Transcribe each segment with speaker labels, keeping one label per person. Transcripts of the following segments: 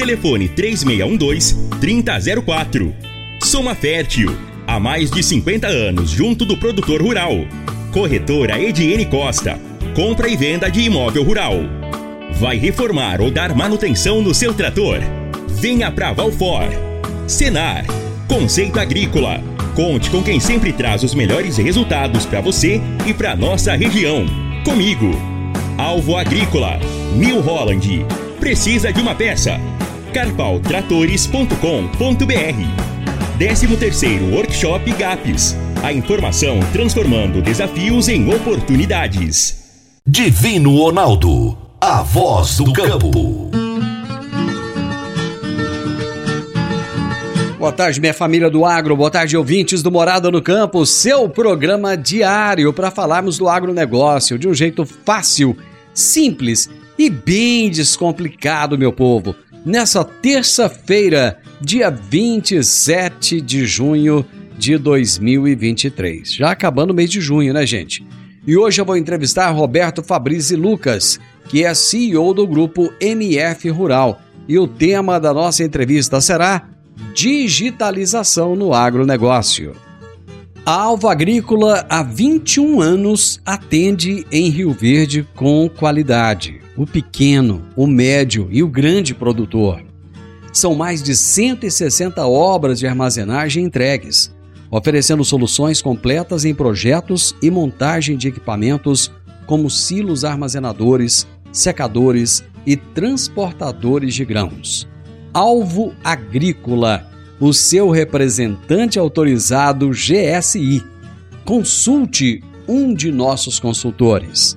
Speaker 1: Telefone 3612-3004. Soma Fértil. Há mais de 50 anos junto do produtor rural. Corretora Ediene Costa. Compra e venda de imóvel rural. Vai reformar ou dar manutenção no seu trator? Venha para Valfor. Senar. Conceito Agrícola. Conte com quem sempre traz os melhores resultados para você e para nossa região. Comigo. Alvo Agrícola. New Holland. Precisa de uma peça? carpaltratores.com.br 13 terceiro Workshop GAPS. A informação transformando desafios em oportunidades.
Speaker 2: Divino Ronaldo, a voz do campo.
Speaker 3: Boa tarde, minha família do agro. Boa tarde, ouvintes do Morada no Campo. Seu programa diário para falarmos do agronegócio de um jeito fácil, simples e bem descomplicado, meu povo nessa terça-feira, dia 27 de junho de 2023. Já acabando o mês de junho, né, gente? E hoje eu vou entrevistar Roberto Fabrizi Lucas, que é CEO do grupo MF Rural. E o tema da nossa entrevista será Digitalização no agronegócio. A Alva Agrícola há 21 anos atende em Rio Verde com qualidade o pequeno, o médio e o grande produtor. São mais de 160 obras de armazenagem entregues, oferecendo soluções completas em projetos e montagem de equipamentos como silos armazenadores, secadores e transportadores de grãos. Alvo Agrícola, o seu representante autorizado GSI. Consulte um de nossos consultores.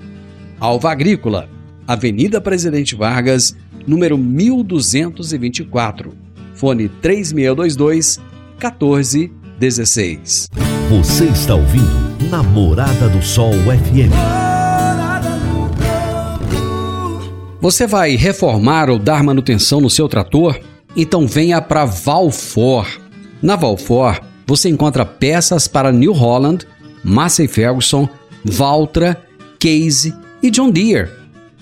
Speaker 3: Alva Agrícola, Avenida Presidente Vargas, número 1224. Fone 3622 1416.
Speaker 2: Você está ouvindo Namorada do Sol FM.
Speaker 3: Você vai reformar ou dar manutenção no seu trator? Então venha para Valfor. Na Valfor, você encontra peças para New Holland, Massey Ferguson, Valtra, Case e John Deere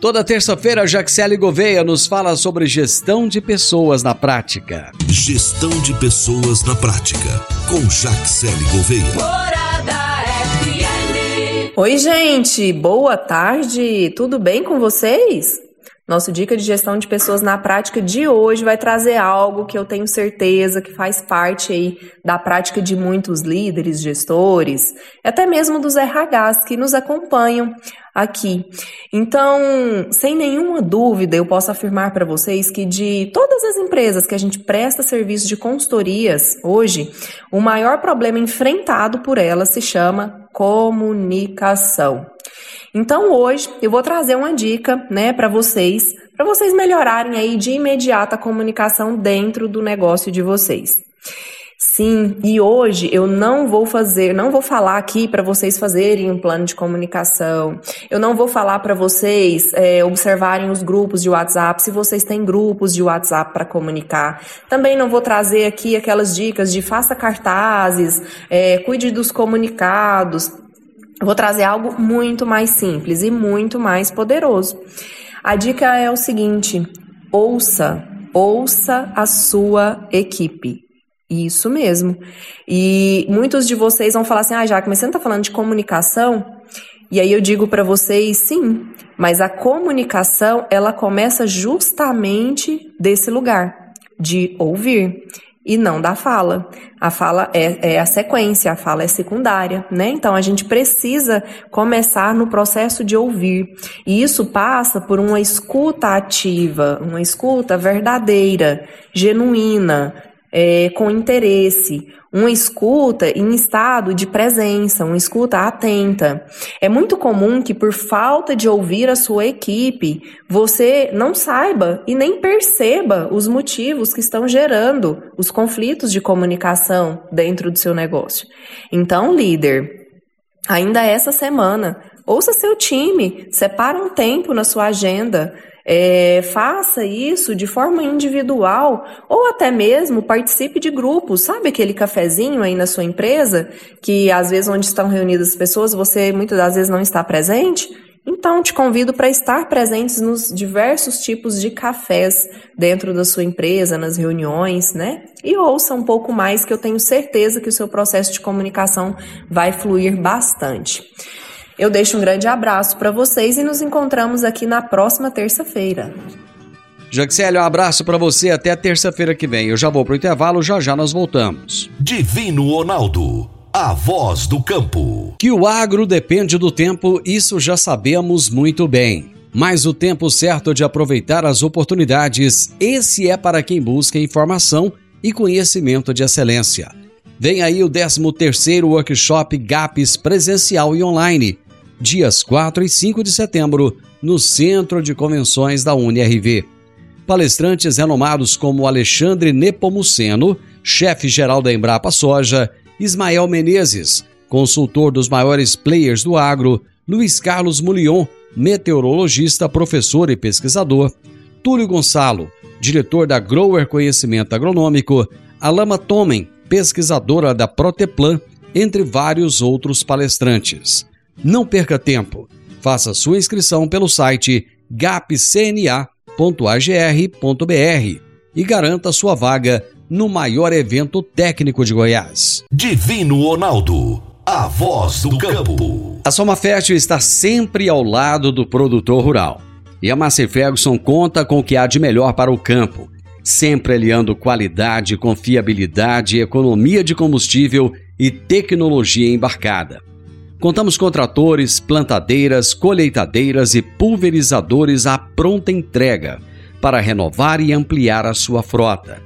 Speaker 3: Toda terça-feira, Jaxele Gouveia nos fala sobre gestão de pessoas na prática.
Speaker 2: Gestão de pessoas na prática, com Jaxele Gouveia.
Speaker 4: Oi, gente, boa tarde, tudo bem com vocês? Nosso dica de gestão de pessoas na prática de hoje vai trazer algo que eu tenho certeza que faz parte aí da prática de muitos líderes, gestores, até mesmo dos RHs que nos acompanham aqui. Então, sem nenhuma dúvida, eu posso afirmar para vocês que de todas as empresas que a gente presta serviço de consultorias hoje, o maior problema enfrentado por elas se chama comunicação. Então hoje eu vou trazer uma dica, né, para vocês, para vocês melhorarem aí de imediato a comunicação dentro do negócio de vocês. Sim, e hoje eu não vou fazer, não vou falar aqui para vocês fazerem um plano de comunicação. Eu não vou falar para vocês é, observarem os grupos de WhatsApp, se vocês têm grupos de WhatsApp para comunicar. Também não vou trazer aqui aquelas dicas de faça cartazes, é, cuide dos comunicados. Vou trazer algo muito mais simples e muito mais poderoso. A dica é o seguinte: ouça, ouça a sua equipe. Isso mesmo. E muitos de vocês vão falar assim: ah, Jaque, mas você não está falando de comunicação? E aí eu digo para vocês, sim, mas a comunicação ela começa justamente desse lugar de ouvir. E não da fala. A fala é, é, a sequência, a fala é secundária, né? Então a gente precisa começar no processo de ouvir. E isso passa por uma escuta ativa, uma escuta verdadeira, genuína, é, com interesse, uma escuta em estado de presença, uma escuta atenta. É muito comum que, por falta de ouvir a sua equipe, você não saiba e nem perceba os motivos que estão gerando os conflitos de comunicação dentro do seu negócio. Então, líder, ainda essa semana, ouça seu time, separa um tempo na sua agenda é, faça isso de forma individual ou até mesmo participe de grupos. Sabe aquele cafezinho aí na sua empresa que às vezes onde estão reunidas as pessoas você muitas das vezes não está presente? Então, te convido para estar presentes nos diversos tipos de cafés dentro da sua empresa, nas reuniões, né? E ouça um pouco mais, que eu tenho certeza que o seu processo de comunicação vai fluir bastante. Eu deixo um grande abraço para vocês e nos encontramos aqui na próxima terça-feira.
Speaker 3: Jaxélio, um abraço para você até terça-feira que vem. Eu já vou pro intervalo, já já nós voltamos.
Speaker 2: Divino Ronaldo, a voz do campo.
Speaker 3: Que o agro depende do tempo, isso já sabemos muito bem. Mas o tempo certo de aproveitar as oportunidades, esse é para quem busca informação e conhecimento de excelência. Vem aí o 13º Workshop GAPS presencial e online dias 4 e 5 de setembro, no Centro de Convenções da UniRV. Palestrantes renomados como Alexandre Nepomuceno, chefe-geral da Embrapa Soja, Ismael Menezes, consultor dos maiores players do agro, Luiz Carlos Mulion, meteorologista, professor e pesquisador, Túlio Gonçalo, diretor da Grower Conhecimento Agronômico, Alama Tomen, pesquisadora da Proteplan, entre vários outros palestrantes. Não perca tempo. Faça sua inscrição pelo site gapcna.agr.br e garanta sua vaga no maior evento técnico de Goiás.
Speaker 2: Divino Ronaldo, a voz do campo.
Speaker 3: A Soma Fértil está sempre ao lado do produtor rural. E a Massey Ferguson conta com o que há de melhor para o campo, sempre aliando qualidade, confiabilidade, economia de combustível e tecnologia embarcada. Contamos com tratores, plantadeiras, colheitadeiras e pulverizadores à pronta entrega para renovar e ampliar a sua frota.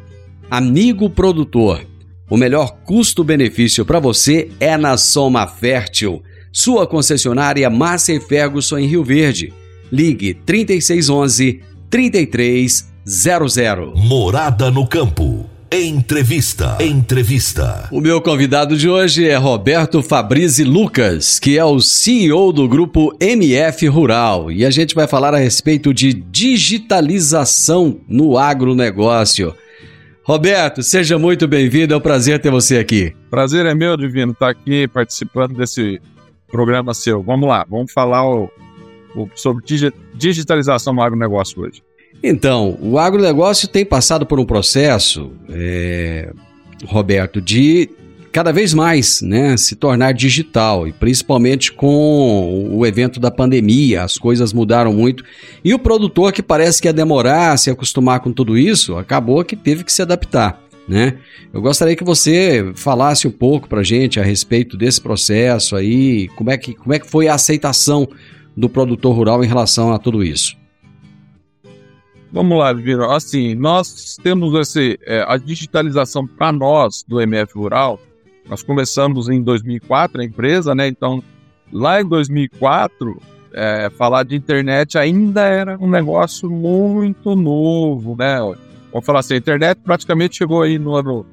Speaker 3: Amigo produtor, o melhor custo-benefício para você é na Soma Fértil, sua concessionária Massa e Ferguson em Rio Verde. Ligue 3611 3300.
Speaker 2: Morada no campo. Entrevista. Entrevista.
Speaker 3: O meu convidado de hoje é Roberto Fabrizi Lucas, que é o CEO do grupo MF Rural, e a gente vai falar a respeito de digitalização no agronegócio. Roberto, seja muito bem-vindo, é um prazer ter você aqui.
Speaker 5: Prazer é meu, Divino, estar aqui participando desse programa seu. Vamos lá, vamos falar o, o, sobre digitalização no agronegócio hoje.
Speaker 3: Então, o agronegócio tem passado por um processo, é, Roberto, de cada vez mais né, se tornar digital, e principalmente com o evento da pandemia, as coisas mudaram muito. E o produtor que parece que ia demorar se acostumar com tudo isso, acabou que teve que se adaptar. Né? Eu gostaria que você falasse um pouco para gente a respeito desse processo aí, como é que, como é que foi a aceitação do produtor rural em relação a tudo isso.
Speaker 5: Vamos lá, Viro. Assim, nós temos esse, é, a digitalização para nós do MF Rural. Nós começamos em 2004 a empresa, né? Então, lá em 2004, é, falar de internet ainda era um negócio muito novo, né? Vamos falar assim, a internet praticamente chegou aí no ano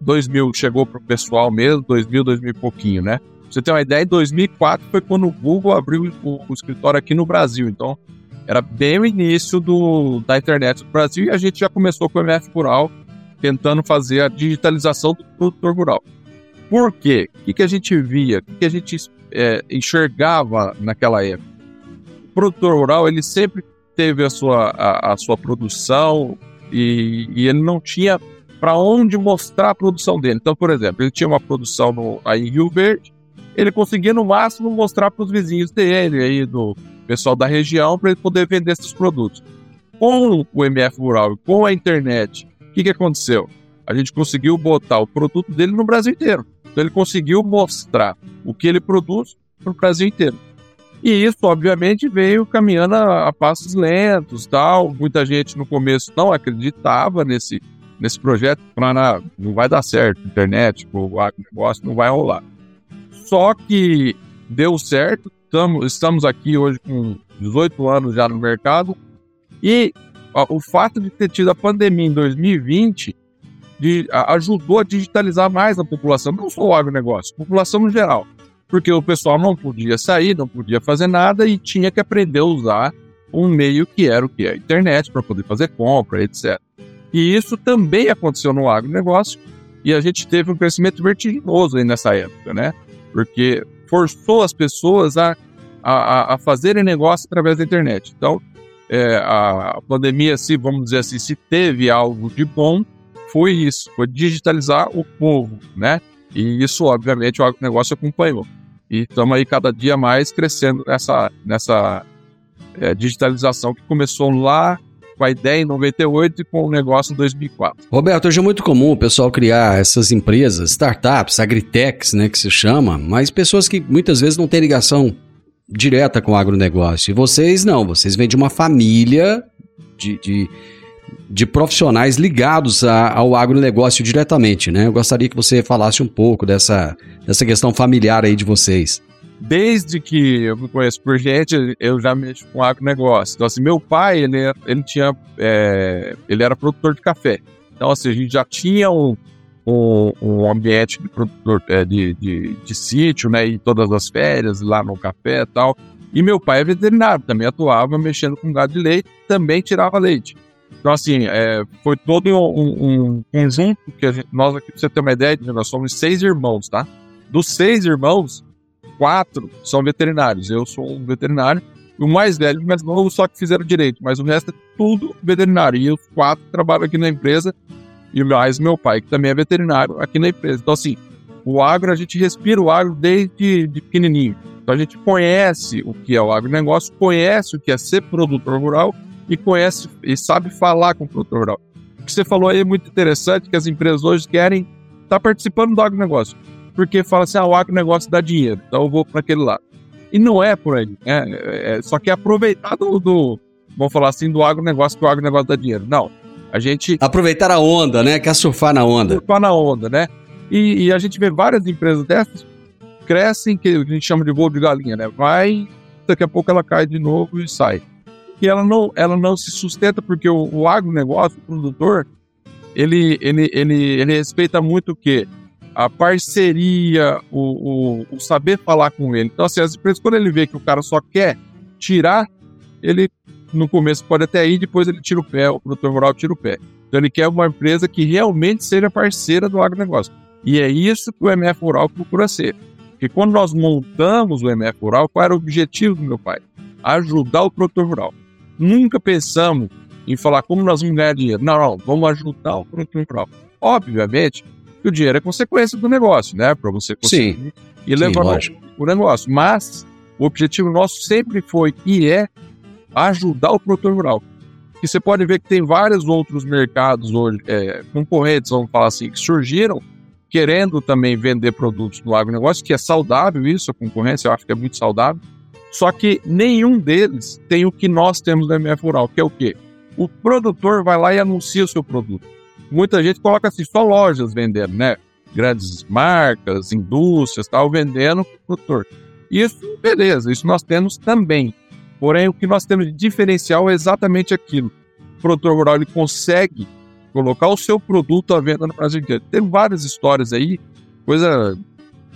Speaker 5: 2000, chegou para o pessoal mesmo, 2000, 2000 e pouquinho, né? Pra você ter uma ideia, em 2004 foi quando o Google abriu o, o escritório aqui no Brasil. Então, era bem o início do, da internet no Brasil e a gente já começou com o MF Rural, tentando fazer a digitalização do produtor rural. Por quê? O que, que a gente via? O que, que a gente é, enxergava naquela época? O produtor rural, ele sempre teve a sua, a, a sua produção e, e, ele não tinha para onde mostrar a produção dele. Então, por exemplo, ele tinha uma produção no, aí em Rio Verde, ele conseguia no máximo mostrar para os vizinhos dele, aí do, pessoal da região para ele poder vender esses produtos. Com o MF Rural, com a internet, o que, que aconteceu? a gente conseguiu botar o produto dele no Brasil inteiro. Então ele conseguiu mostrar o que ele produz para o Brasil inteiro. E isso, obviamente, veio caminhando a, a, passos lentos, tal. Muita gente no começo não acreditava nesse, nesse projeto, para não vai dar certo, internet, o negócio não vai rolar. Só que deu certo, tamo, estamos aqui hoje com 18 anos já no mercado, e ó, o fato de ter tido a pandemia em 2020 de, a, ajudou a digitalizar mais a população, não só o agronegócio, a população no geral. Porque o pessoal não podia sair, não podia fazer nada e tinha que aprender a usar um meio que era o que? A internet para poder fazer compra, etc. E isso também aconteceu no agronegócio e a gente teve um crescimento vertiginoso aí nessa época, né? Porque forçou as pessoas a, a, a fazerem negócio através da internet. Então, é, a, pandemia, se vamos dizer assim, se teve algo de bom, foi isso, foi digitalizar o povo, né? E isso, obviamente, o negócio acompanhou. E estamos aí cada dia mais crescendo nessa, nessa é, digitalização que começou lá com a ideia em 98 e com o negócio em 2004.
Speaker 3: Roberto, hoje é muito comum o pessoal criar essas empresas, startups, agritechs, né, que se chama, mas pessoas que muitas vezes não têm ligação direta com o agronegócio. E vocês não, vocês vêm de uma família de, de, de profissionais ligados a, ao agronegócio diretamente, né? Eu gostaria que você falasse um pouco dessa, dessa questão familiar aí de vocês.
Speaker 5: Desde que eu me conheço por gente, eu já mexo com agronegócio. Então, assim, meu pai, ele, ele tinha, é, ele era produtor de café. Então, assim, a gente já tinha um, um, um ambiente de produtor é, de, de, de sítio, né? E todas as férias lá no café e tal. E meu pai é veterinário, também atuava mexendo com gado de leite, também tirava leite. Então, assim, é, foi todo um, um conjunto que gente, nós aqui, pra você ter uma ideia, nós somos seis irmãos, tá? Dos seis irmãos, quatro são veterinários. Eu sou um veterinário. O mais velho e o mais novo só que fizeram direito, mas o resto é tudo veterinário. E os quatro trabalham aqui na empresa, e mais meu pai, que também é veterinário aqui na empresa. Então, assim, o agro, a gente respira o agro desde de pequenininho. Então, a gente conhece o que é o agronegócio, conhece o que é ser produtor rural e conhece e sabe falar com o produtor rural. O que você falou aí é muito interessante, que as empresas hoje querem estar tá participando do agronegócio, porque fala assim, ah, o agronegócio dá dinheiro, então eu vou para aquele lado. E não é por aí, né? É, é, só que é aproveitar do, do, vamos falar assim, do agronegócio, que o agronegócio dá dinheiro. Não, a gente...
Speaker 3: Aproveitar a onda, né? Quer surfar na onda.
Speaker 5: Surfar na onda, né? E, e a gente vê várias empresas dessas crescem, que a gente chama de voo de galinha, né? Vai, daqui a pouco ela cai de novo e sai que ela não, ela não se sustenta porque o, o agronegócio, o produtor, ele, ele, ele, ele respeita muito o quê? A parceria, o, o, o, saber falar com ele. Então, assim, as empresas, quando ele vê que o cara só quer tirar, ele no começo pode até ir, depois ele tira o pé, o produtor rural tira o pé. Então, ele quer uma empresa que realmente seja parceira do agronegócio. E é isso que o MF Rural procura ser. Porque quando nós montamos o MF Rural, qual era o objetivo do meu pai? Ajudar o produtor rural nunca pensamos em falar como nós vamos ganhar dinheiro. Não, não, vamos ajudar o produtor rural. Obviamente que o dinheiro é consequência do negócio, né? Para você conseguir Sim. e levar Sim, o negócio. Mas o objetivo nosso sempre foi e é ajudar o produtor rural. E você pode ver que tem vários outros mercados hoje, é, concorrentes, vamos falar assim, que surgiram querendo também vender produtos no agronegócio, que é saudável isso, a concorrência, eu acho que é muito saudável só que nenhum deles tem o que nós temos no MF Rural, que é o quê? O produtor vai lá e anuncia o seu produto. Muita gente coloca assim, só lojas vendendo, né? Grandes marcas, indústrias, tal, vendendo produtor. Isso, beleza, isso nós temos também. Porém, o que nós temos de diferencial é exatamente aquilo. O produtor rural ele consegue colocar o seu produto à venda no Brasil inteiro. Tem várias histórias aí, coisa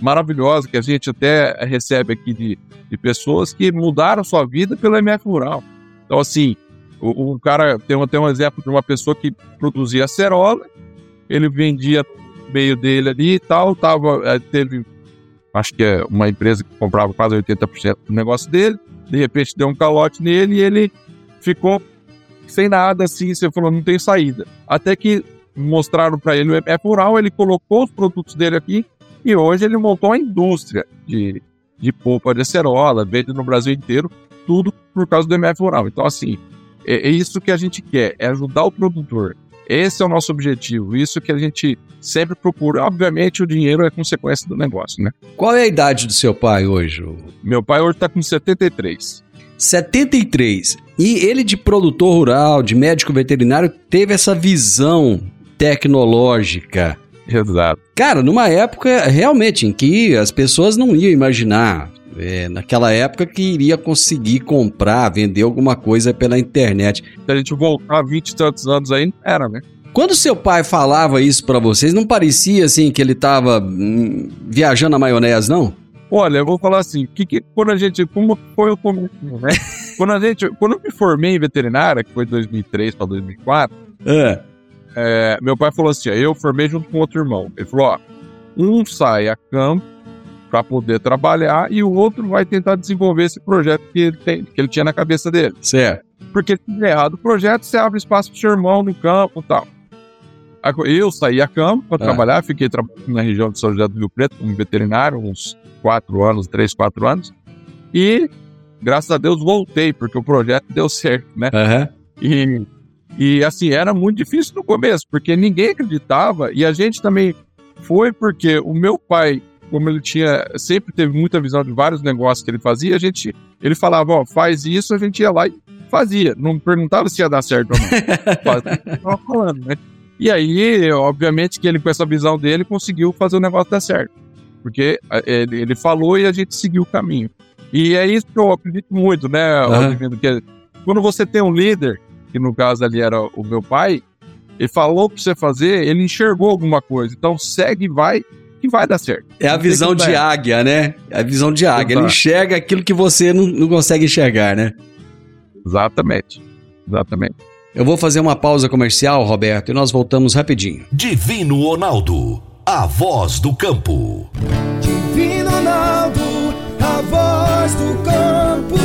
Speaker 5: maravilhosa que a gente até recebe aqui de, de pessoas que mudaram sua vida pelo MF Rural. Então, assim, o, o cara tem, tem um exemplo de uma pessoa que produzia acerola, ele vendia meio dele ali e tal, tava, teve, acho que é uma empresa que comprava quase 80% do negócio dele, de repente deu um calote nele e ele ficou sem nada, assim, você falou, não tem saída. Até que mostraram para ele o MF Rural, ele colocou os produtos dele aqui, e hoje ele montou uma indústria de, de polpa de acerola, vende no Brasil inteiro, tudo por causa do MF Rural. Então, assim, é, é, isso que a gente quer, é ajudar o produtor Esse é o nosso objetivo, isso que a gente sempre procura. Obviamente, o dinheiro é consequência do negócio, né?
Speaker 3: Qual é a idade do seu pai hoje?
Speaker 5: Meu pai hoje está com 73.
Speaker 3: 73. E ele, de produtor rural, de médico veterinário, teve essa visão tecnológica.
Speaker 5: Exato.
Speaker 3: Cara, numa época realmente em que as pessoas não iam imaginar, é, naquela época, que iria conseguir comprar, vender alguma coisa pela internet.
Speaker 5: Se a gente voltar 20 e tantos anos aí, era, né?
Speaker 3: Quando seu pai falava isso para vocês, não parecia assim que ele tava hum, viajando na maionese, não?
Speaker 5: Olha, eu vou falar assim, que, que quando a gente, como foi o começo, né? quando a gente, quando eu me formei em veterinária, que foi de 2003 para 2004,
Speaker 3: É.
Speaker 5: é, meu pai falou assim, eu formei junto com outro irmão. Ele falou, ó, um sai a campo para poder trabalhar e o outro vai tentar desenvolver esse projeto que ele, tem, que ele tinha na cabeça dele.
Speaker 3: Certo.
Speaker 5: Porque se der errado o projeto, você abre espaço para seu irmão no campo e tal. Eu saí a campo para
Speaker 3: Ah.
Speaker 5: trabalhar, fiquei trabalhando na região de São José do Rio Preto como veterinário, uns quatro anos, três, quatro anos. E, graças a Deus, voltei, porque o projeto deu certo, né?
Speaker 3: Aham.
Speaker 5: E, e assim, era muito difícil no começo, porque ninguém acreditava e a gente também foi porque o meu pai, como ele tinha, sempre teve muita visão de vários negócios que ele fazia, a gente, ele falava, ó, faz isso, a gente ia lá e fazia, não perguntava se ia dar certo ou não. Tava falando, né? E aí, obviamente que ele com essa visão dele conseguiu fazer o negócio dar certo. Porque ele, ele falou e a gente seguiu o caminho. E é isso que eu acredito muito, né. Rodrigo? Que quando você tem um líder, que no caso ali era o meu pai, ele falou pra você fazer, ele enxergou alguma coisa. Então segue e vai, que vai dar certo.
Speaker 3: É a visão de águia, né? É a visão de águia. Ele
Speaker 5: Exato.
Speaker 3: enxerga aquilo que você não, não consegue enxergar, né?
Speaker 5: Exatamente. Exatamente.
Speaker 3: Eu vou fazer uma pausa comercial, Roberto, e nós voltamos rapidinho.
Speaker 2: Divino Ronaldo, a voz do campo.
Speaker 6: Divino Ronaldo, a voz do campo.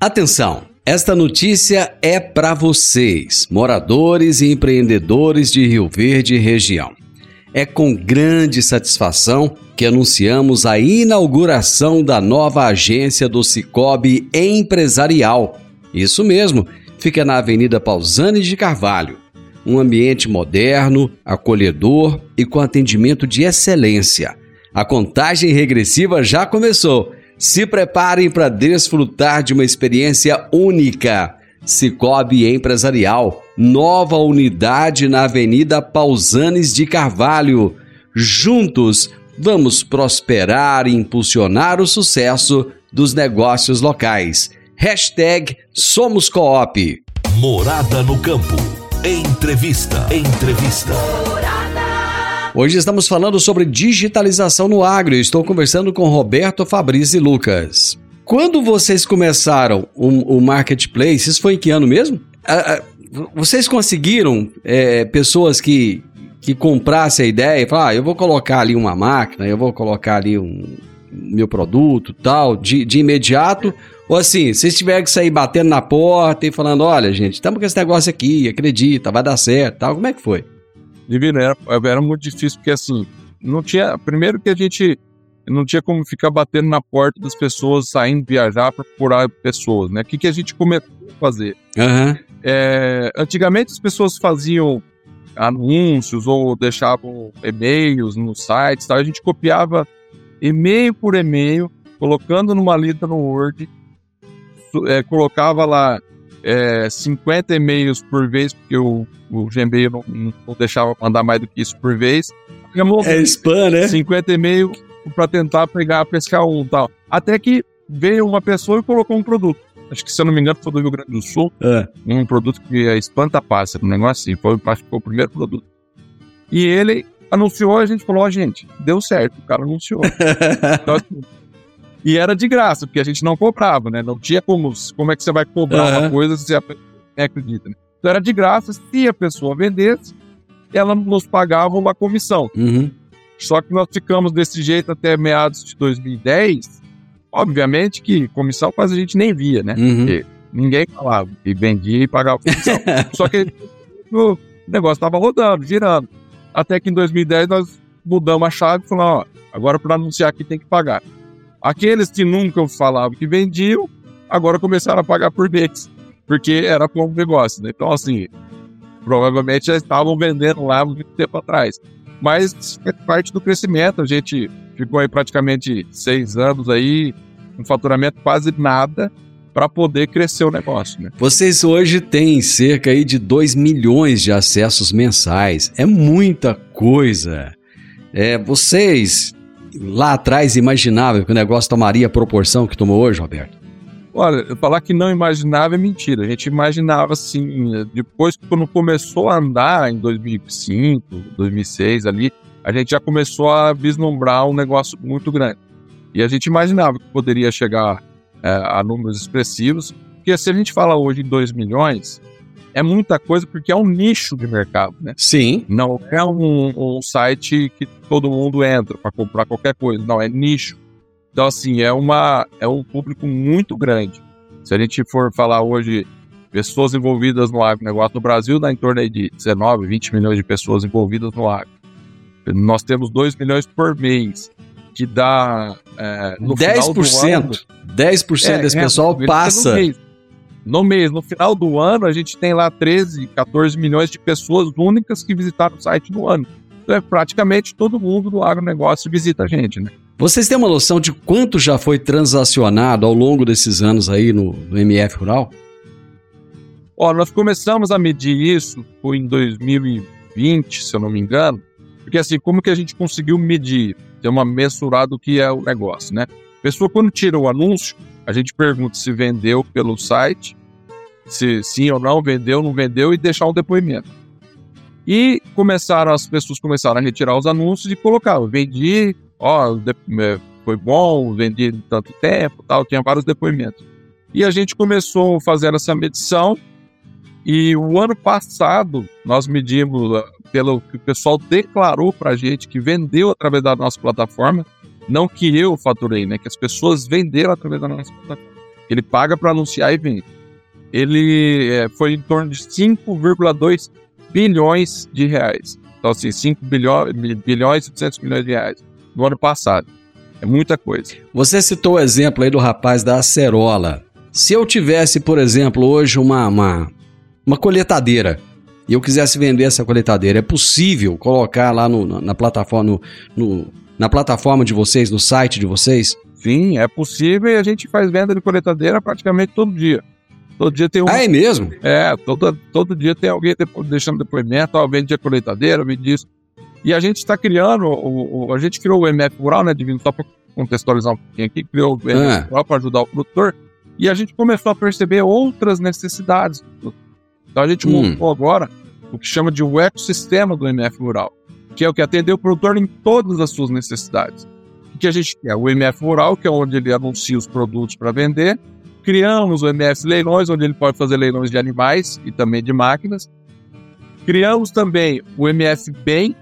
Speaker 3: Atenção! Esta notícia é para vocês, moradores e empreendedores de Rio Verde e região. É com grande satisfação que anunciamos a inauguração da nova agência do Cicobi Empresarial. Isso mesmo, fica na Avenida Pausani de Carvalho. Um ambiente moderno, acolhedor e com atendimento de excelência. A contagem regressiva já começou. Se preparem para desfrutar de uma experiência única. Cicobi Empresarial, nova unidade na Avenida Pausanes de Carvalho. Juntos, vamos prosperar e impulsionar o sucesso dos negócios locais. Hashtag Somos Coop.
Speaker 2: Morada no campo. Entrevista. Entrevista.
Speaker 3: Hoje estamos falando sobre digitalização no agro. Eu estou conversando com Roberto, Fabrício e Lucas. Quando vocês começaram o, o marketplace, isso foi em que ano mesmo? Vocês conseguiram é, pessoas que, que comprassem a ideia e falaram, ah, eu vou colocar ali uma máquina, eu vou colocar ali um meu produto tal, de, de imediato? Ou assim, vocês tiveram que sair batendo na porta e falando, olha gente, estamos com esse negócio aqui, acredita, vai dar certo tal. Como é que foi?
Speaker 5: Divino, era, era muito difícil, porque assim, não tinha. Primeiro que a gente não tinha como ficar batendo na porta das pessoas, saindo viajar para procurar pessoas, né? O que, que a gente começou a fazer?
Speaker 3: Aham.
Speaker 5: É, antigamente as pessoas faziam anúncios ou deixavam e-mails nos sites, tal. a gente copiava e-mail por e-mail, colocando numa lista no Word, é, colocava lá é, 50 e-mails por vez, porque o, o Gmail não, não deixava mandar mais do que isso por vez.
Speaker 3: É spam, né?
Speaker 5: 50 e-mails para tentar pegar, pescar um tal. Até que veio uma pessoa e colocou um produto. Acho que, se eu não me engano, foi do Rio Grande do Sul
Speaker 3: É.
Speaker 5: um produto que é espanta-pássaro, um negócio assim. Foi, acho que foi o primeiro produto. E ele anunciou, a gente falou, ó, gente, deu certo, o cara anunciou. Então, assim, e era de graça, porque a gente não cobrava, né? Não tinha como, como é que você vai cobrar
Speaker 3: Aham.
Speaker 5: uma coisa se a pessoa nem acredita, né? Então era de graça, se a pessoa vendesse, ela nos pagava uma comissão.
Speaker 3: Uhum.
Speaker 5: Só que nós ficamos desse jeito até meados de 2010. Obviamente que comissão quase a gente nem via, né?
Speaker 3: Uhum.
Speaker 5: Porque ninguém falava e vendia e pagava comissão. Só que o negócio estava rodando, girando. Até que em 2010 nós mudamos a chave e falamos, ó, agora para anunciar aqui tem que pagar. Aqueles que nunca falavam que vendiam, agora começaram a pagar por mês. porque era bom negócio, né? Então, assim, provavelmente já estavam vendendo lá muito tempo atrás. Mas é parte do crescimento, a gente ficou aí praticamente seis anos aí, um faturamento quase nada, para poder crescer o negócio. Né?
Speaker 3: Vocês hoje têm cerca aí de 2 milhões de acessos mensais. É muita coisa. É, vocês lá atrás imaginavam que o negócio tomaria a proporção que tomou hoje, Roberto?
Speaker 5: Olha, falar que não imaginava é mentira. A gente imaginava assim, depois que quando começou a andar em 2005, 2006 ali, a gente já começou a vislumbrar um negócio muito grande. E a gente imaginava que poderia chegar é, a números expressivos, porque se a gente fala hoje em 2 milhões, é muita coisa porque é um nicho de mercado, né?
Speaker 3: Sim.
Speaker 5: Não é um, um site que todo mundo entra para comprar qualquer coisa, não, é nicho. Então, assim, é, uma, é um público muito grande. Se a gente for falar hoje, pessoas envolvidas no agronegócio no Brasil, dá em torno de 19, 20 milhões de pessoas envolvidas no agro. Nós temos 2 milhões por mês, que dá é, no 10%.
Speaker 3: Final do ano, 10% é, desse é, pessoal passa.
Speaker 5: No mês. no mês, no final do ano, a gente tem lá 13, 14 milhões de pessoas únicas que visitaram o site no ano. Então é praticamente todo mundo do agronegócio visita a gente, né?
Speaker 3: Vocês têm uma noção de quanto já foi transacionado ao longo desses anos aí no, no MF Rural?
Speaker 5: Ó, nós começamos a medir isso foi em 2020, se eu não me engano, porque assim, como que a gente conseguiu medir? Ter uma mensurada do que é o negócio, né? A pessoa, quando tira o anúncio, a gente pergunta se vendeu pelo site, se sim ou não, vendeu, não vendeu, e deixar um depoimento. E começaram, as pessoas começaram a retirar os anúncios e colocar, eu vendi, ó, é, foi bom, vendi tanto tempo, tal, tinha vários depoimentos. E a gente começou a fazer essa medição e o ano passado nós medimos ah, pelo que o pessoal declarou para a gente que vendeu através da nossa plataforma não que eu faturei, né? Que as pessoas venderam através da nossa plataforma. Ele paga para anunciar e vende. Ele é, foi em torno de 5,2 bilhões de reais. Então, assim, 5 bilhões, bilhões e 700 milhões de reais no ano passado. É muita coisa.
Speaker 3: Você citou o exemplo aí do rapaz da acerola. Se eu tivesse, por exemplo, hoje uma, uma, uma coletadeira e eu quisesse vender essa coletadeira, é possível colocar lá no, na, na plataforma, no, no, na plataforma de vocês, no site de vocês?
Speaker 5: Sim, é possível e a gente faz venda de coletadeira praticamente todo dia. Todo dia tem um.
Speaker 3: Ah, é mesmo?
Speaker 5: É, todo, todo dia tem alguém deixando depoimento, ó, vende a coletadeira, vende isso. E a gente está criando, o, o, a gente criou o MF Rural, né, Divino? Só para contextualizar um pouquinho aqui, criou o MF ah. Rural para ajudar o produtor. E a gente começou a perceber outras necessidades. Então a gente hum. montou agora o que chama de o ecossistema do MF Rural que é o que atender o produtor em todas as suas necessidades. O que a gente quer? O MF Rural, que é onde ele anuncia os produtos para vender. Criamos o MF Leilões, onde ele pode fazer leilões de animais e também de máquinas. Criamos também o MF Bem,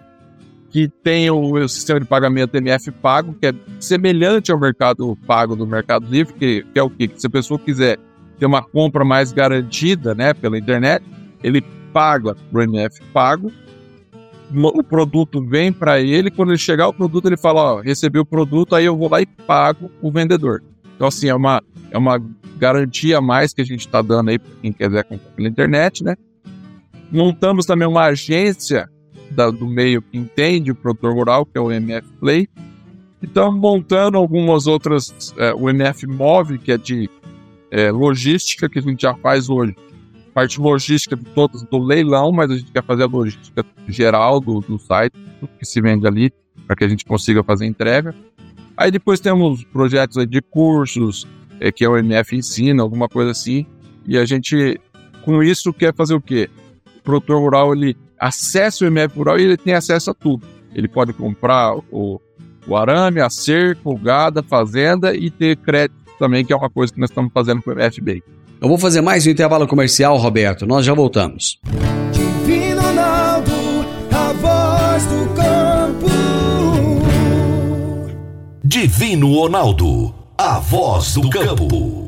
Speaker 5: que tem o, o, sistema de pagamento MF Pago, que é semelhante ao mercado pago do Mercado Livre, que, que é o quê? Que se a pessoa quiser ter uma compra mais garantida né, pela internet, ele paga o MF Pago o produto vem para ele, quando ele chegar o produto, ele fala, ó, recebi o produto, aí eu vou lá e pago o vendedor. Então, assim, é uma, é uma garantia a mais que a gente está dando aí para quem quiser comprar pela internet, né? Montamos também uma agência da, do meio que entende o produtor rural, que é o MF Play. Estamos montando algumas outras, é, o MF Move, que é de é, logística, que a gente já faz hoje parte logística de todos do leilão, mas a gente quer fazer a logística geral do, do site, tudo que se vende ali, para que a gente consiga fazer entrega. Aí depois temos projetos de cursos, é, que é o MF Ensina, alguma coisa assim, e a gente, com isso, quer fazer o quê? O produtor rural, ele acessa o MF Rural e ele tem acesso a tudo. Ele pode comprar o, o arame, a cerca, o gado, a fazenda e ter crédito também, que é uma coisa que nós estamos fazendo com o MFB.
Speaker 3: Eu vou fazer mais um intervalo comercial, Roberto. Nós já voltamos.
Speaker 6: Divino Ronaldo, a voz do campo.
Speaker 2: Divino Ronaldo, a voz do campo.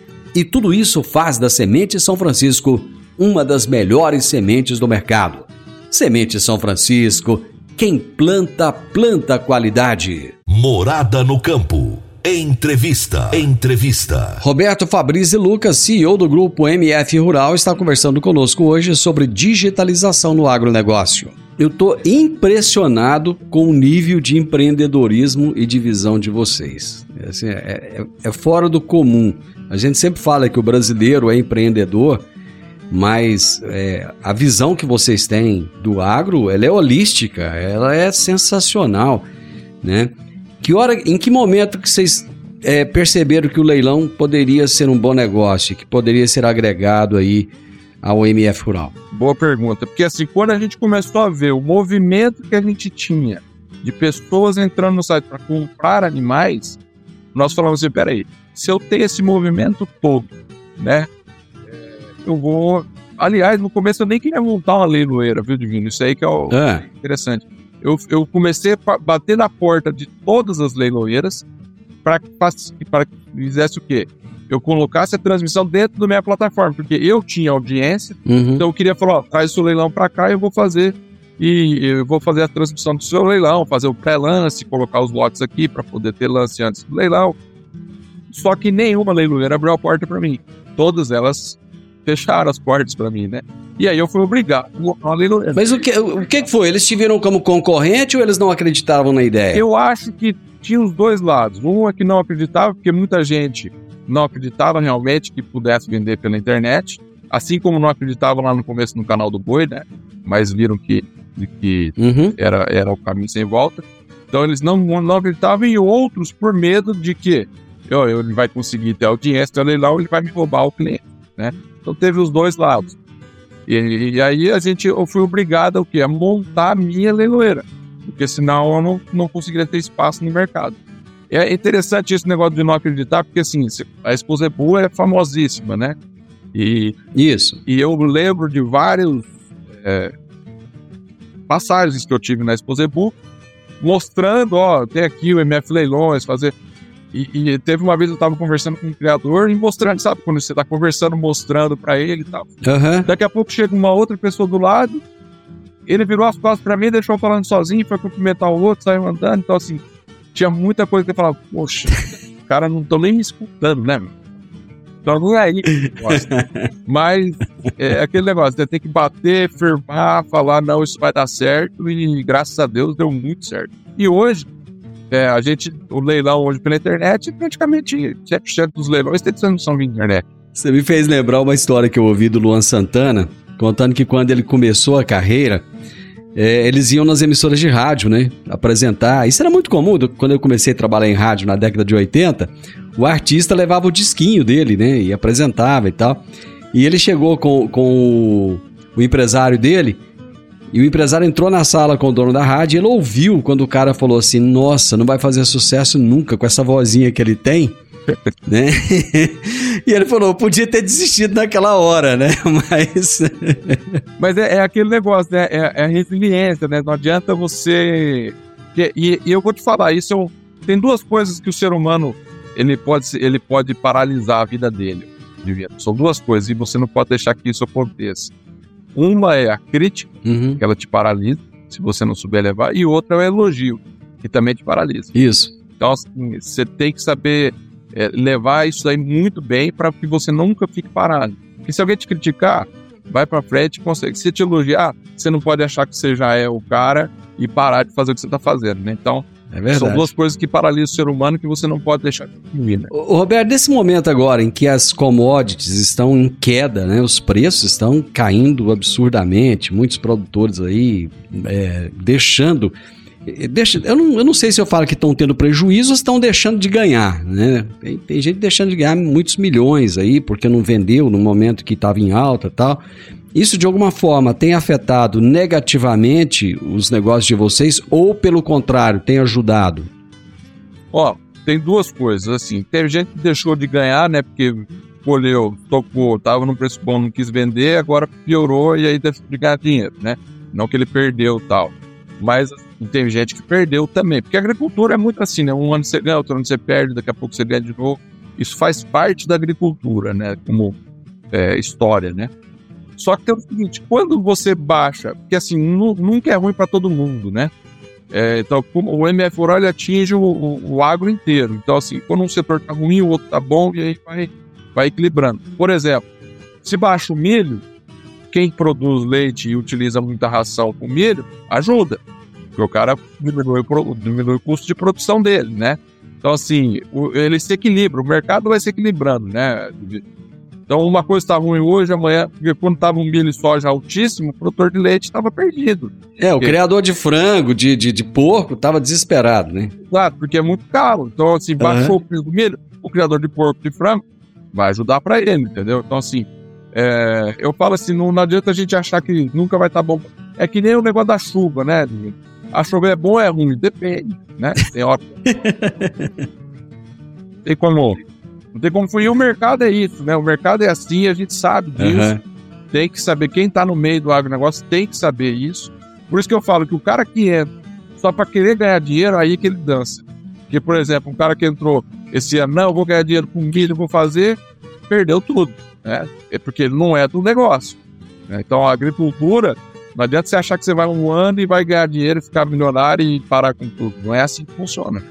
Speaker 3: E tudo isso faz da Semente São Francisco uma das melhores sementes do mercado. Semente São Francisco, quem planta, planta qualidade.
Speaker 2: Morada no campo. Entrevista. Entrevista.
Speaker 3: Roberto Fabrício Lucas, CEO do grupo MF Rural, está conversando conosco hoje sobre digitalização no agronegócio. Eu estou impressionado com o nível de empreendedorismo e de visão de vocês. Assim, é, é, é fora do comum. A gente sempre fala que o brasileiro é empreendedor, mas é, a visão que vocês têm do agro, ela é holística, ela é sensacional, né? Que hora, em que momento que vocês é, perceberam que o leilão poderia ser um bom negócio, que poderia ser agregado aí ao MF Rural?
Speaker 5: Boa pergunta, porque assim, quando a gente começou a ver o movimento que a gente tinha de pessoas entrando no site para comprar animais, nós falamos assim, peraí, se eu tenho esse movimento todo, né, eu vou. Aliás, no começo eu nem queria montar uma leiloeira, viu, Divino? Isso aí que é o é. interessante. Eu, eu comecei a bater na porta de todas as leiloeiras para que fizesse o quê? Eu colocasse a transmissão dentro da minha plataforma, porque eu tinha audiência, uhum. então eu queria falar, ó, traz o leilão para cá e eu vou fazer e eu vou fazer a transmissão do seu leilão, fazer o pré-lance, colocar os lotes aqui para poder ter lance antes do leilão. Só que nenhuma leiloeira abriu a porta para mim. Todas elas fecharam as portas para mim, né? E aí eu fui obrigado a leiloeira.
Speaker 3: Mas o que, o que foi? Eles te viram como concorrente ou eles não acreditavam na ideia?
Speaker 5: Eu acho que tinha os dois lados. Um é que não acreditava, porque muita gente não acreditava realmente que pudesse vender pela internet, assim como não acreditava lá no começo no canal do Boi, né? Mas viram que, que uhum. era, era o caminho sem volta. Então eles não, não acreditavam e outros por medo de que eu, ele vai conseguir ter audiência, ter leilão, ele vai me roubar o cliente, né? Então teve os dois lados. E, e aí a gente, eu fui obrigado o quê? a montar a minha leiloeira, porque senão eu não, não conseguiria ter espaço no mercado. É interessante esse negócio de não acreditar, porque assim, a esposa é boa, é famosíssima, né? E,
Speaker 3: Isso.
Speaker 5: E eu lembro de vários é, passagens que eu tive na Exposebu, mostrando, ó, tem aqui o MF Leilões, fazer. E, e, teve uma vez eu tava conversando com o um criador e mostrando, sabe? Quando você tá conversando, mostrando para ele e tal.
Speaker 3: Uhum.
Speaker 5: Daqui a pouco chega uma outra pessoa do lado, ele virou as costas para mim, deixou falando sozinho, foi cumprimentar o outro, saiu andando. Então, assim, tinha muita coisa que eu falava, poxa, o cara não tô nem me escutando, né? Então não é aí Mas é aquele negócio, você tem que bater, firmar, falar, não, isso vai dar certo, e graças a Deus deu muito certo. E hoje, é, a gente, o leilão hoje pela internet, praticamente 7% dos leilões tem transmissão via internet.
Speaker 3: Você me fez lembrar uma história que eu ouvi do Luan Santana, contando que quando ele começou a carreira, é, eles iam nas emissoras de rádio, né? Apresentar. Isso era muito comum quando eu comecei a trabalhar em rádio na década de 80. O artista levava o disquinho dele, né? E apresentava e tal. E ele chegou com, com o, o empresário dele e o empresário entrou na sala com o dono da rádio e ele ouviu quando o cara falou assim: Nossa, não vai fazer sucesso nunca com essa vozinha que ele tem. né? e ele falou: Podia ter desistido naquela hora, né? Mas.
Speaker 5: Mas é, é, aquele negócio, né? É, é, a resiliência, né? Não adianta você. E, e eu vou te falar: isso é tem duas coisas que o ser humano ele pode, ele pode paralisar a vida dele. São duas coisas e você não pode deixar que isso aconteça. Uma é a crítica, uhum. que ela te paralisa, se você não souber levar, e outra é o elogio, que também te paralisa.
Speaker 3: Isso.
Speaker 5: Então, assim, você tem que saber é, levar isso aí muito bem para que você nunca fique parado. Porque se alguém te criticar, vai para frente e consegue. Se te elogiar, você não pode achar que você já é o cara e parar de fazer o que você está fazendo, né? Então, é São duas coisas que paralisam o ser humano que você não pode deixar de diminuir. Né?
Speaker 3: Roberto, nesse momento agora em que as commodities estão em queda, né, os preços estão caindo absurdamente, muitos produtores aí é, deixando. Deixa, eu, não, eu não sei se eu falo que estão tendo prejuízo ou estão deixando de ganhar. Né? Tem, tem gente deixando de ganhar muitos milhões aí, porque não vendeu no momento que estava em alta e tal. Isso de alguma forma tem afetado negativamente os negócios de vocês ou pelo contrário, tem ajudado?
Speaker 5: Ó, tem duas coisas assim. Tem gente que deixou de ganhar, né, porque colheu, tocou, estava num preço bom, não quis vender, agora piorou e aí deve ganhar dinheiro, né? Não que ele perdeu tal. Mas assim, tem gente que perdeu também, porque a agricultura é muito assim, né? Um ano você ganha, outro ano você perde, daqui a pouco você ganha de novo. Isso faz parte da agricultura, né? Como é, história, né? Só que tem o seguinte, quando você baixa, porque assim, nunca é ruim para todo mundo, né? É, então, o MF Rural atinge o, o, o, agro inteiro. Então, assim, quando um setor tá ruim, o outro tá bom, e aí vai, vai equilibrando. Por exemplo, se baixa o milho, quem produz leite e utiliza muita ração com milho, ajuda. Porque o cara diminui, diminui o custo de produção dele, né? Então, assim, ele se equilibra, o mercado vai se equilibrando, né? Então, uma coisa está ruim hoje, amanhã, porque quando estava um milho e soja altíssimo, o produtor de leite estava perdido.
Speaker 3: É, o porque... criador de frango, de, de, de porco, estava desesperado, né?
Speaker 5: Exato, porque é muito caro. Então, assim, baixou uhum. o preço do milho, o criador de porco, de frango, vai ajudar para ele, entendeu? Então, assim, é, eu falo assim, não, não, adianta a gente achar que nunca vai estar tá bom. É que nem o negócio da chuva, né? A chuva é bom ou é ruim? Depende, né? Tem hora. Tem como não tem como fugir. O mercado é isso, né? O mercado é assim, a gente sabe disso. Uhum. Tem que saber. Quem tá no meio do agronegócio tem que saber isso. Por isso que eu falo que o cara que entra só para querer ganhar dinheiro, aí que ele dança. Porque, por exemplo, um cara que entrou esse ano, não, eu vou ganhar dinheiro com milho, vou fazer, perdeu tudo. Né? É porque ele não é do negócio. Né? Então, a agricultura, não adianta você achar que você vai um ano e vai ganhar dinheiro, ficar milionário e parar com tudo. Não é assim que funciona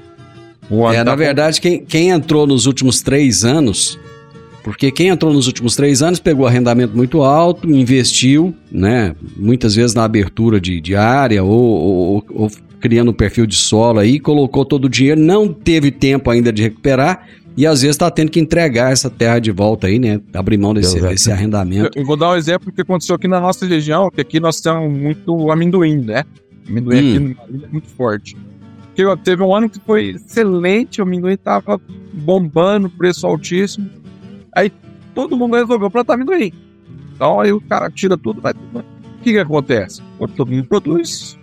Speaker 3: é, na verdade, quem, quem entrou nos últimos três anos, porque quem entrou nos últimos três anos pegou arrendamento muito alto, investiu, né? Muitas vezes na abertura de, de área ou, ou, ou criando um perfil de solo aí, colocou todo o dinheiro, não teve tempo ainda de recuperar e às vezes está tendo que entregar essa terra de volta aí, né? Abrir mão desse, desse arrendamento.
Speaker 5: Eu, eu, vou dar um exemplo que aconteceu aqui na nossa região, que aqui nós temos muito amendoim, né? Amendoim hum. aqui é muito forte. Porque teve um ano que foi excelente, o amendoim tava bombando, preço altíssimo. Aí todo mundo resolveu plantar amendoim. Então aí o cara tira tudo, vai tudo. O que que acontece? Quando todo mundo produz,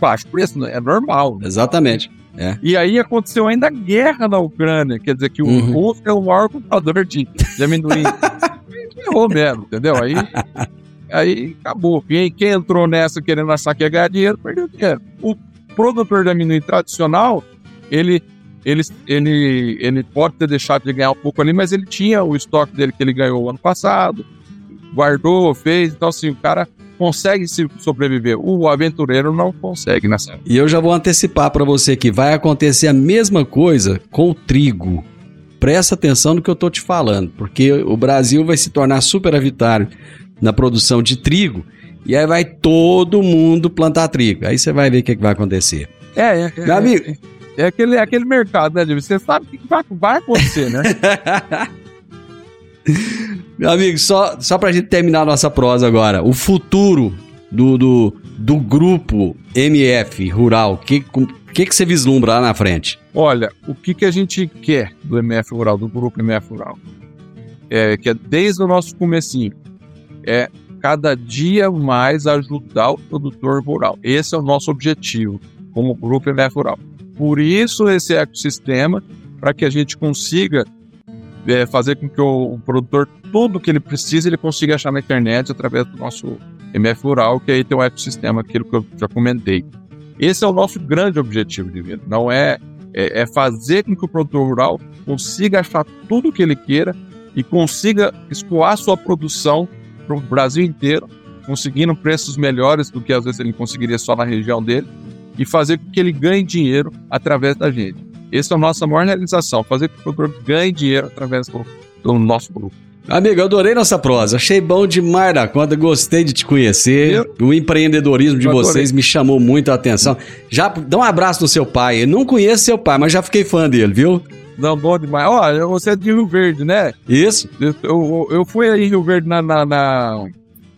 Speaker 5: baixo preço, né? é normal.
Speaker 3: Né? Exatamente. É.
Speaker 5: E aí aconteceu ainda a guerra na Ucrânia, quer dizer que o uhum. russo é o maior comprador de, de amendoim. Errou mesmo, entendeu? Aí, aí acabou. Quem, quem entrou nessa querendo achar que ia ganhar dinheiro, perdeu dinheiro. O produtor de amendoim tradicional, ele, ele, ele, ele pode ter deixado de ganhar um pouco ali, mas ele tinha o estoque dele que ele ganhou ano passado, guardou, fez, então assim, o cara consegue se sobreviver. O aventureiro não consegue nessa.
Speaker 3: E eu já vou antecipar para você que vai acontecer a mesma coisa com o trigo. Presta atenção no que eu tô te falando, porque o Brasil vai se tornar superavitário na produção de trigo e aí vai todo mundo plantar trigo. Aí você vai ver o que, é que vai acontecer.
Speaker 5: É, é. é Meu amigo. É, é, aquele, é aquele mercado, né, Você sabe o que vai, vai acontecer, né?
Speaker 3: Meu amigo, só, só pra gente terminar a nossa prosa agora. O futuro do, do, do grupo MF Rural, o que, que, que você vislumbra lá na frente?
Speaker 5: Olha, o que, que a gente quer do MF Rural, do grupo MF Rural? É que é desde o nosso comecinho, é cada dia mais ajudar o produtor rural. Esse é o nosso objetivo como Grupo MF Rural. Por isso esse ecossistema, para que a gente consiga é, fazer com que o, o, produtor, tudo que ele precisa, ele consiga achar na internet através do nosso MF Rural, que aí tem um ecossistema, aquilo que eu já comentei. Esse é o nosso grande objetivo de vida, não é, é, é fazer com que o produtor rural consiga achar tudo o que ele queira e consiga escoar sua produção para o Brasil inteiro, conseguindo preços melhores do que às vezes ele conseguiria só na região dele e fazer com que ele ganhe dinheiro através da gente. Essa é a nossa maior realização, fazer com que o produtor ganhe dinheiro através do, do nosso grupo.
Speaker 3: Amigo, eu adorei nossa prosa. Achei bom demais da conta. Gostei de te conhecer. Eu? O empreendedorismo de vocês me chamou muito a atenção. Já dá um abraço no seu pai. Eu não conheço seu pai, mas já fiquei fã dele, viu?
Speaker 5: Não, bom demais. Ó, você é de Rio Verde, né?
Speaker 3: Isso.
Speaker 5: Eu, eu, eu fui aí em Rio Verde na. Na, na,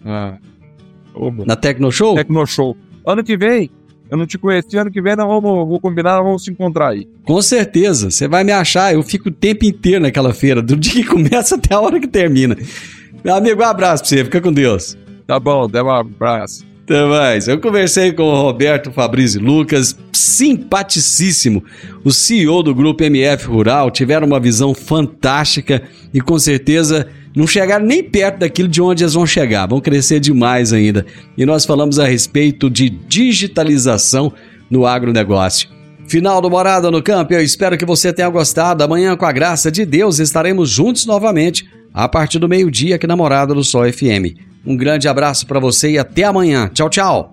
Speaker 5: na,
Speaker 3: na Tecno Show?
Speaker 5: Tecno Show. Ano que vem, eu não te conheci, ano que vem nós vamos, vou combinar, nós vamos se encontrar aí.
Speaker 3: Com certeza, você vai me achar. Eu fico o tempo inteiro naquela feira, do dia que começa até a hora que termina. Meu amigo, um abraço pra você, fica com Deus.
Speaker 5: Tá bom, dê um abraço.
Speaker 3: Até mais. Eu conversei com o Roberto Fabrício Lucas, simpaticíssimo, o CEO do Grupo MF Rural. Tiveram uma visão fantástica e com certeza não chegaram nem perto daquilo de onde eles vão chegar. Vão crescer demais ainda. E nós falamos a respeito de digitalização no agronegócio. Final do Morada no Campo, eu espero que você tenha gostado. Amanhã, com a graça de Deus, estaremos juntos novamente a partir do meio-dia aqui na Morada do Sol FM. Um grande abraço para você e até amanhã. Tchau, tchau.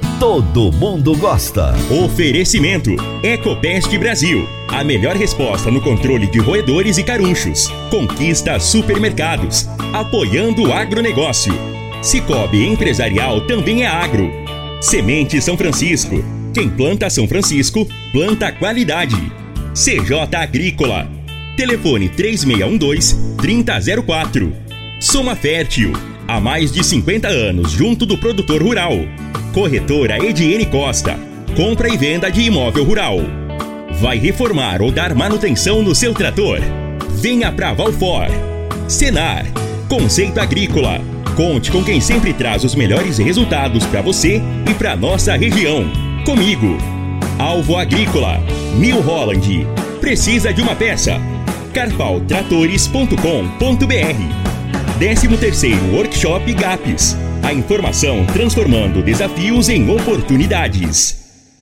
Speaker 2: Todo mundo gosta.
Speaker 1: Oferecimento: Ecopest Brasil. A melhor resposta no controle de roedores e carunchos. Conquista supermercados. Apoiando o agronegócio. Cicobi Empresarial também é agro. Semente São Francisco. Quem planta São Francisco, planta qualidade. CJ Agrícola. Telefone 3612-3004. Soma Fértil. Há mais de 50 anos junto do produtor rural. Corretora Ediene Costa. Compra e venda de imóvel rural. Vai reformar ou dar manutenção no seu trator? Venha para Valfor. Senar. Conceito Agrícola Conte com quem sempre traz os melhores resultados para você e para nossa região. Comigo. Alvo Agrícola. New Holland. Precisa de uma peça? carpaltratores.com.br 13 terceiro Workshop GAPS. A informação transformando desafios em oportunidades.